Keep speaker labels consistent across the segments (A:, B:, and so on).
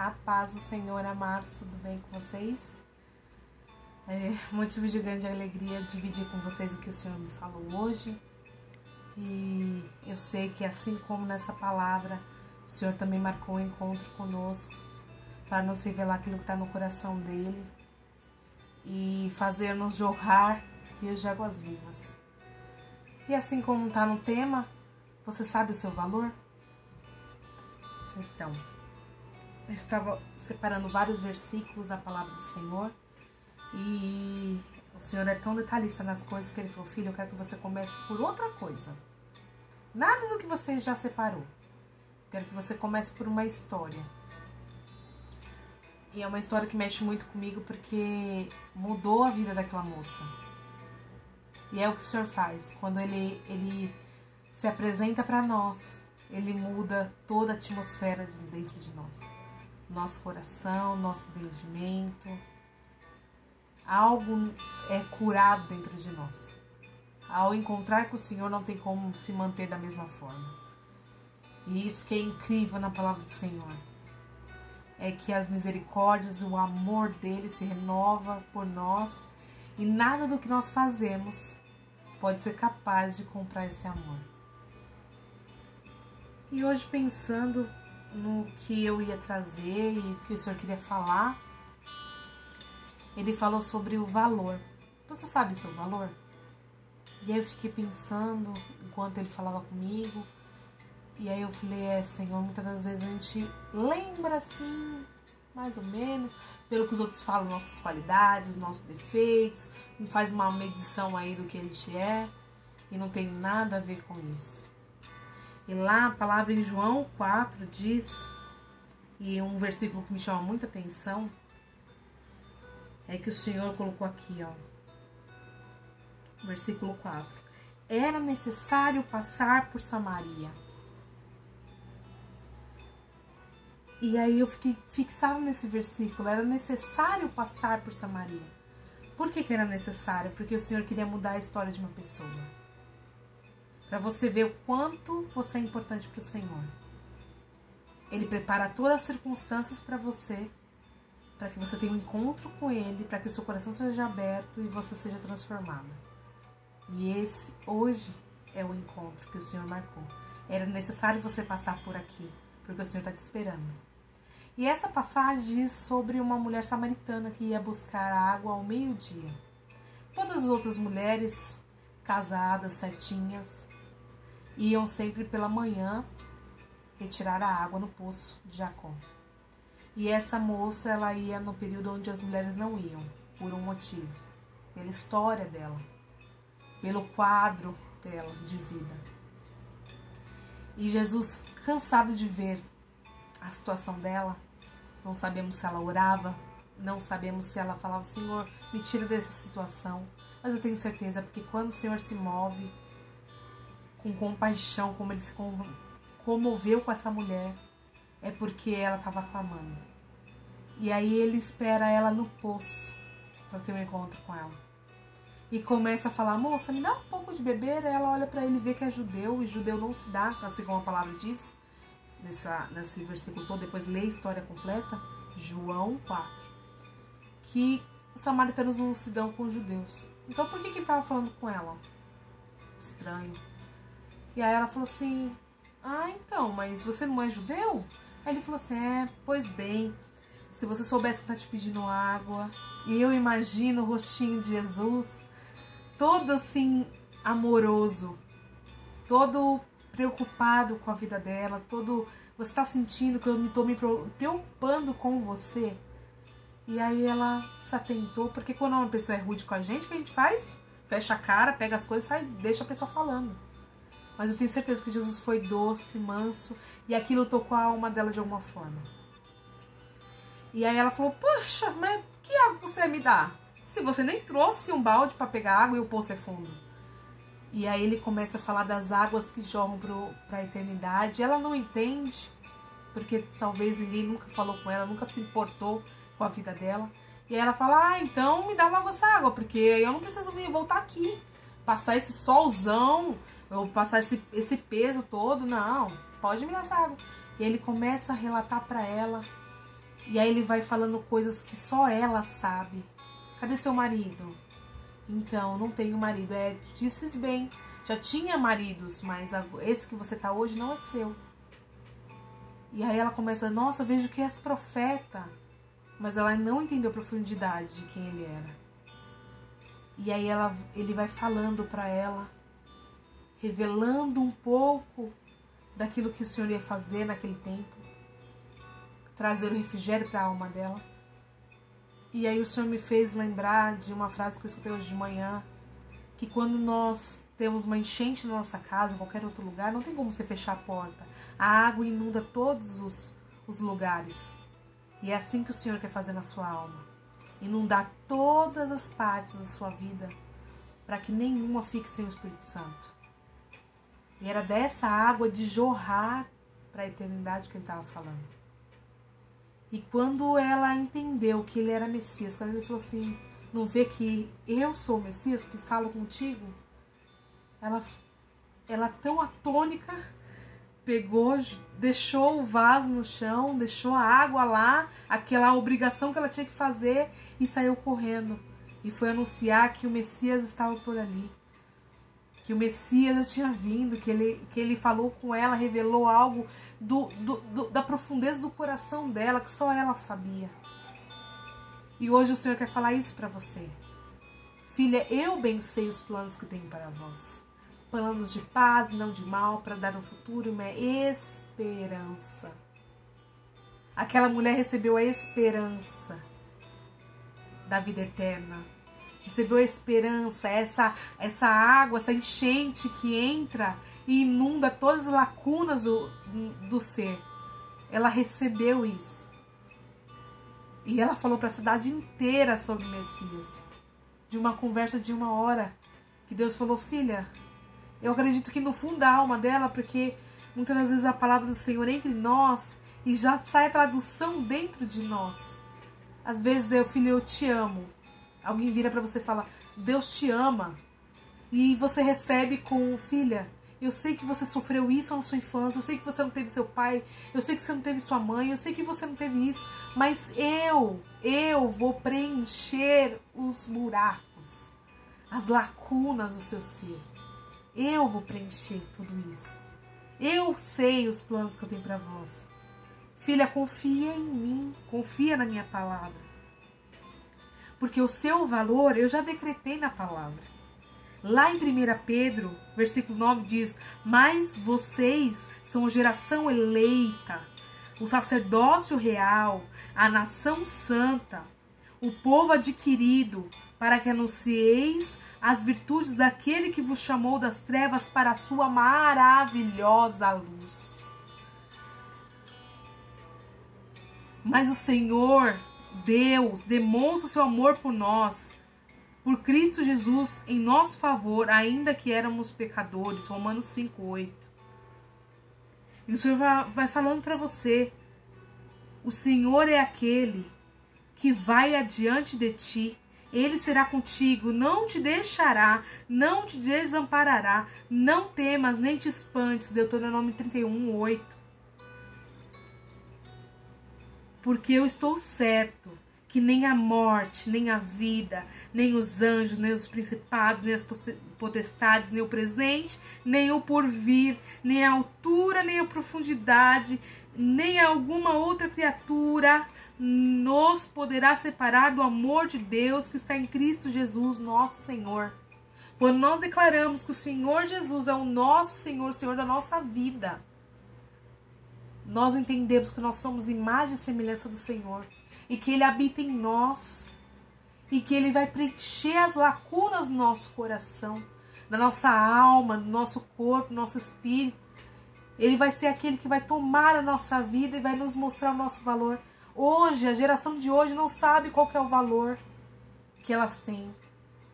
A: A paz do Senhor, amados, tudo bem com vocês? É motivo de grande alegria dividir com vocês o que o Senhor me falou hoje. E eu sei que assim como nessa palavra, o Senhor também marcou um encontro conosco para nos revelar aquilo que está no coração dele e fazer-nos jorrar rios de águas vivas. E assim como está no tema, você sabe o seu valor? Então, eu estava separando vários versículos da palavra do Senhor e o Senhor é tão detalhista nas coisas que ele falou: Filho, eu quero que você comece por outra coisa. Nada do que você já separou. Eu quero que você comece por uma história. E é uma história que mexe muito comigo porque mudou a vida daquela moça. E é o que o Senhor faz. Quando Ele, ele se apresenta para nós, Ele muda toda a atmosfera de dentro de nós nosso coração, nosso entendimento. Algo é curado dentro de nós. Ao encontrar com o Senhor, não tem como se manter da mesma forma. E isso que é incrível na palavra do Senhor. É que as misericórdias, o amor dele se renova por nós e nada do que nós fazemos pode ser capaz de comprar esse amor. E hoje pensando no que eu ia trazer e o que o senhor queria falar, ele falou sobre o valor. Você sabe seu valor? E aí eu fiquei pensando enquanto ele falava comigo. E aí eu falei, é, Senhor, muitas das vezes a gente lembra assim, mais ou menos, pelo que os outros falam, nossas qualidades, nossos defeitos, faz uma medição aí do que a gente é, e não tem nada a ver com isso. E lá a palavra em João 4 diz, e um versículo que me chama muita atenção, é que o Senhor colocou aqui, ó. Versículo 4. Era necessário passar por Samaria. E aí eu fiquei fixado nesse versículo. Era necessário passar por Samaria. Por que, que era necessário? Porque o Senhor queria mudar a história de uma pessoa para você ver o quanto você é importante para o Senhor. Ele prepara todas as circunstâncias para você, para que você tenha um encontro com Ele, para que o seu coração seja aberto e você seja transformada. E esse hoje é o encontro que o Senhor marcou. Era necessário você passar por aqui, porque o Senhor está te esperando. E essa passagem diz sobre uma mulher samaritana que ia buscar água ao meio-dia. Todas as outras mulheres casadas, certinhas, iam sempre pela manhã retirar a água no poço de Jacó. E essa moça, ela ia no período onde as mulheres não iam, por um motivo, pela história dela, pelo quadro dela de vida. E Jesus, cansado de ver a situação dela, não sabemos se ela orava, não sabemos se ela falava, Senhor, me tira dessa situação. Mas eu tenho certeza, porque quando o Senhor se move, com compaixão, como ele se comoveu com essa mulher, é porque ela estava clamando. E aí ele espera ela no poço para ter um encontro com ela. E começa a falar: Moça, me dá um pouco de beber. Ela olha para ele vê que é judeu, e judeu não se dá, assim como a palavra diz, nessa, nesse versículo todo. Depois lê a história completa, João 4. Que os samaritanos não se dão com os judeus. Então por que, que ele estava falando com ela? Estranho. E aí ela falou assim: Ah, então, mas você não é judeu? Aí ele falou assim: É, pois bem, se você soubesse que tá te pedindo água, e eu imagino o rostinho de Jesus, todo assim, amoroso, todo preocupado com a vida dela, todo. Você tá sentindo que eu me tô me preocupando com você? E aí ela se atentou, porque quando uma pessoa é rude com a gente, o que a gente faz? Fecha a cara, pega as coisas e sai, deixa a pessoa falando. Mas eu tenho certeza que Jesus foi doce, manso, e aquilo tocou a alma dela de alguma forma. E aí ela falou: Poxa, mas que água você me dá? Se você nem trouxe um balde para pegar água e o poço é fundo. E aí ele começa a falar das águas que jorram para a eternidade. Ela não entende, porque talvez ninguém nunca falou com ela, nunca se importou com a vida dela. E aí ela fala: Ah, então me dá logo essa água, porque eu não preciso vir voltar aqui, passar esse solzão eu passar esse, esse peso todo, não, pode me dar essa água. E ele começa a relatar para ela E aí ele vai falando coisas que só ela sabe. Cadê seu marido? Então, não tenho marido. É, disse bem. Já tinha maridos, mas esse que você tá hoje não é seu. E aí ela começa, nossa, vejo que és profeta. Mas ela não entendeu a profundidade de quem ele era. E aí ela, ele vai falando para ela, revelando um pouco daquilo que o Senhor ia fazer naquele tempo trazer o refrigério para a alma dela. E aí o Senhor me fez lembrar de uma frase que eu escutei hoje de manhã, que quando nós temos uma enchente na nossa casa, em qualquer outro lugar, não tem como você fechar a porta. A água inunda todos os, os lugares. E é assim que o Senhor quer fazer na sua alma. Inundar todas as partes da sua vida, para que nenhuma fique sem o Espírito Santo. E era dessa água de jorrar para a eternidade que ele estava falando. E quando ela entendeu que ele era Messias, quando ele falou assim: Não vê que eu sou o Messias que falo contigo? Ela, ela tão atônica, pegou, deixou o vaso no chão, deixou a água lá, aquela obrigação que ela tinha que fazer e saiu correndo. E foi anunciar que o Messias estava por ali que o Messias já tinha vindo, que ele, que ele falou com ela, revelou algo do, do, do, da profundeza do coração dela, que só ela sabia. E hoje o Senhor quer falar isso para você. Filha, eu bem sei os planos que tenho para vós. Planos de paz não de mal, para dar um futuro e uma esperança. Aquela mulher recebeu a esperança da vida eterna recebeu a esperança, essa, essa água, essa enchente que entra e inunda todas as lacunas do, do ser. Ela recebeu isso. E ela falou para a cidade inteira sobre o Messias. De uma conversa de uma hora. Que Deus falou: Filha, eu acredito que no fundo da alma dela, porque muitas das vezes a palavra do Senhor entra em nós e já sai a tradução dentro de nós. Às vezes eu, filho, eu te amo. Alguém vira para você e fala: Deus te ama. E você recebe com filha. Eu sei que você sofreu isso na sua infância, eu sei que você não teve seu pai, eu sei que você não teve sua mãe, eu sei que você não teve isso, mas eu, eu vou preencher os buracos, as lacunas do seu ser. Eu vou preencher tudo isso. Eu sei os planos que eu tenho para vós. Filha, confia em mim, confia na minha palavra porque o seu valor eu já decretei na palavra. Lá em 1 Pedro, versículo 9 diz: Mas vocês são geração eleita, o sacerdócio real, a nação santa, o povo adquirido, para que anuncieis as virtudes daquele que vos chamou das trevas para a sua maravilhosa luz. Mas o Senhor Deus demonstra seu amor por nós, por Cristo Jesus, em nosso favor, ainda que éramos pecadores. Romanos 5,8. E o Senhor vai, falando para você: o Senhor é aquele que vai adiante de ti. Ele será contigo, não te deixará, não te desamparará. Não temas, nem te espantes. Deuteronômio 31, 8 porque eu estou certo que nem a morte, nem a vida, nem os anjos, nem os principados, nem as potestades, nem o presente, nem o porvir, nem a altura, nem a profundidade, nem alguma outra criatura nos poderá separar do amor de Deus que está em Cristo Jesus, nosso Senhor. Quando nós declaramos que o Senhor Jesus é o nosso Senhor, Senhor da nossa vida, nós entendemos que nós somos imagem e semelhança do Senhor e que Ele habita em nós e que Ele vai preencher as lacunas do nosso coração, da nossa alma, do nosso corpo, do nosso espírito. Ele vai ser aquele que vai tomar a nossa vida e vai nos mostrar o nosso valor. Hoje, a geração de hoje não sabe qual é o valor que elas têm.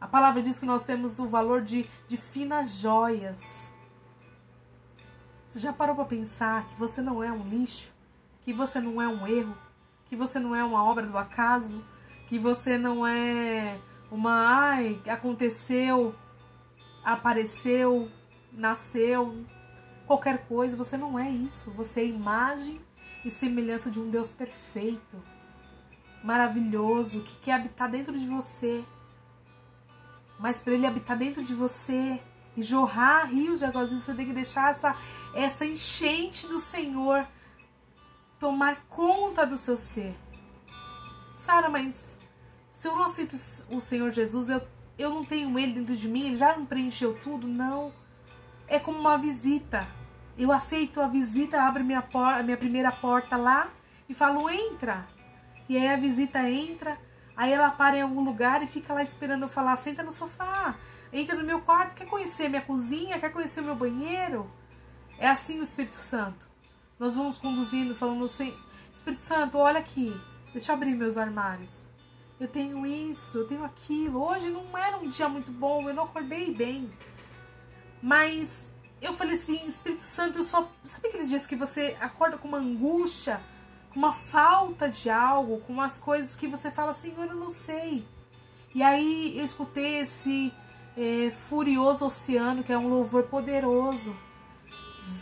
A: A palavra diz que nós temos o valor de, de finas joias. Você já parou para pensar que você não é um lixo? Que você não é um erro? Que você não é uma obra do acaso? Que você não é uma ai, aconteceu, apareceu, nasceu, qualquer coisa, você não é isso. Você é imagem e semelhança de um Deus perfeito. maravilhoso que quer habitar dentro de você. Mas para ele habitar dentro de você e jorrar rios de águas vivas, você tem que deixar essa, essa enchente do Senhor tomar conta do seu ser. Sara, mas se eu não aceito o Senhor Jesus, eu, eu não tenho ele dentro de mim, ele já não preencheu tudo? Não. É como uma visita. Eu aceito a visita, abro minha, por, minha primeira porta lá e falo, entra. E aí a visita entra, aí ela para em algum lugar e fica lá esperando eu falar, senta no sofá, entra no meu quarto, quer conhecer minha cozinha, quer conhecer meu banheiro? É assim o Espírito Santo. Nós vamos conduzindo, falando assim, Espírito Santo, olha aqui, deixa eu abrir meus armários. Eu tenho isso, eu tenho aquilo. Hoje não era um dia muito bom, eu não acordei bem. Mas eu falei assim, Espírito Santo, eu só. Sabe aqueles dias que você acorda com uma angústia? com uma falta de algo, com umas coisas que você fala, Senhor, eu não sei. E aí eu escutei esse é, furioso oceano, que é um louvor poderoso.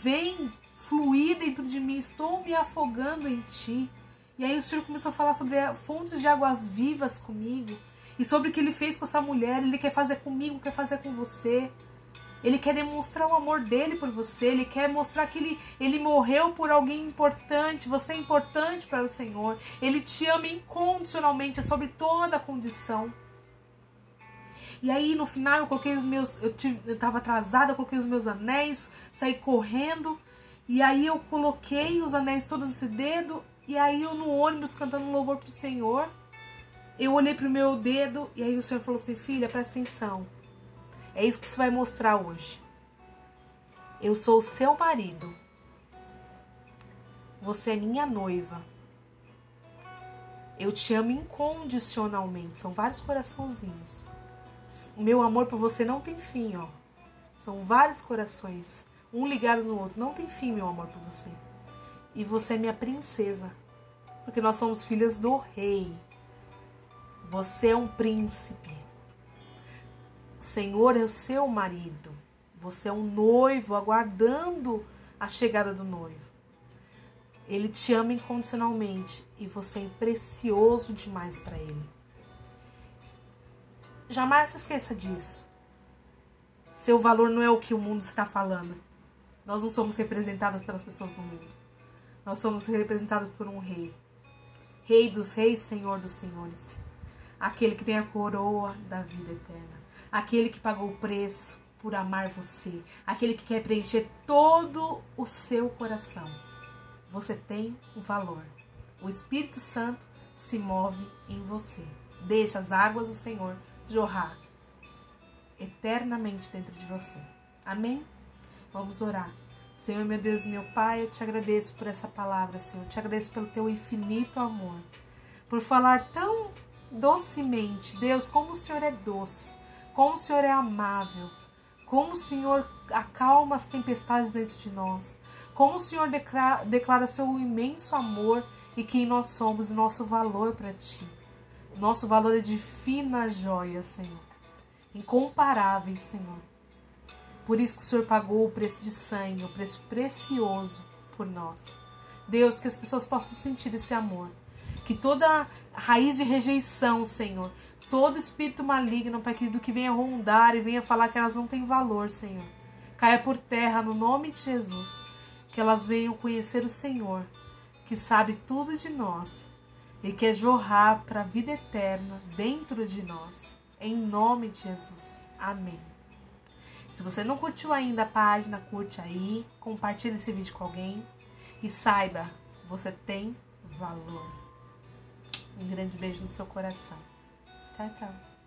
A: Vem fluir dentro de mim, estou me afogando em ti. E aí o Senhor começou a falar sobre fontes de águas vivas comigo. E sobre o que ele fez com essa mulher, ele quer fazer comigo, quer fazer com você. Ele quer demonstrar o amor dele por você. Ele quer mostrar que ele, ele morreu por alguém importante. Você é importante para o Senhor. Ele te ama incondicionalmente, sobre toda condição. E aí no final eu coloquei os meus. Eu, tive, eu tava atrasada, eu coloquei os meus anéis, saí correndo. E aí eu coloquei os anéis todos nesse dedo. E aí eu no ônibus cantando louvor pro Senhor. Eu olhei pro meu dedo e aí o Senhor falou assim: Filha, presta atenção. É isso que você vai mostrar hoje. Eu sou o seu marido. Você é minha noiva. Eu te amo incondicionalmente. São vários coraçãozinhos. O meu amor por você não tem fim, ó. São vários corações, um ligados no outro. Não tem fim, meu amor por você. E você é minha princesa, porque nós somos filhas do rei. Você é um príncipe. Senhor é o seu marido. Você é um noivo aguardando a chegada do noivo. Ele te ama incondicionalmente e você é precioso demais para ele. Jamais se esqueça disso. Seu valor não é o que o mundo está falando. Nós não somos representadas pelas pessoas do mundo. Nós somos representados por um rei. Rei dos reis, Senhor dos senhores. Aquele que tem a coroa da vida eterna aquele que pagou o preço por amar você, aquele que quer preencher todo o seu coração. Você tem o valor. O Espírito Santo se move em você. Deixa as águas do Senhor jorrar eternamente dentro de você. Amém? Vamos orar. Senhor, meu Deus meu Pai, eu te agradeço por essa palavra, Senhor. Eu te agradeço pelo teu infinito amor. Por falar tão docemente. Deus, como o Senhor é doce como o Senhor é amável, como o Senhor acalma as tempestades dentro de nós, como o Senhor declara, declara seu imenso amor e quem nós somos, nosso valor para Ti. Nosso valor é de fina joia, Senhor, incomparáveis, Senhor. Por isso que o Senhor pagou o preço de sangue, o preço precioso por nós. Deus, que as pessoas possam sentir esse amor. Que toda raiz de rejeição, Senhor, todo espírito maligno, Pai querido, que venha rondar e venha falar que elas não têm valor, Senhor. Caia por terra no nome de Jesus. Que elas venham conhecer o Senhor, que sabe tudo de nós e quer jorrar para a vida eterna dentro de nós. Em nome de Jesus. Amém. Se você não curtiu ainda a página, curte aí, compartilhe esse vídeo com alguém e saiba, você tem valor. Um grande beijo no seu coração. 再见。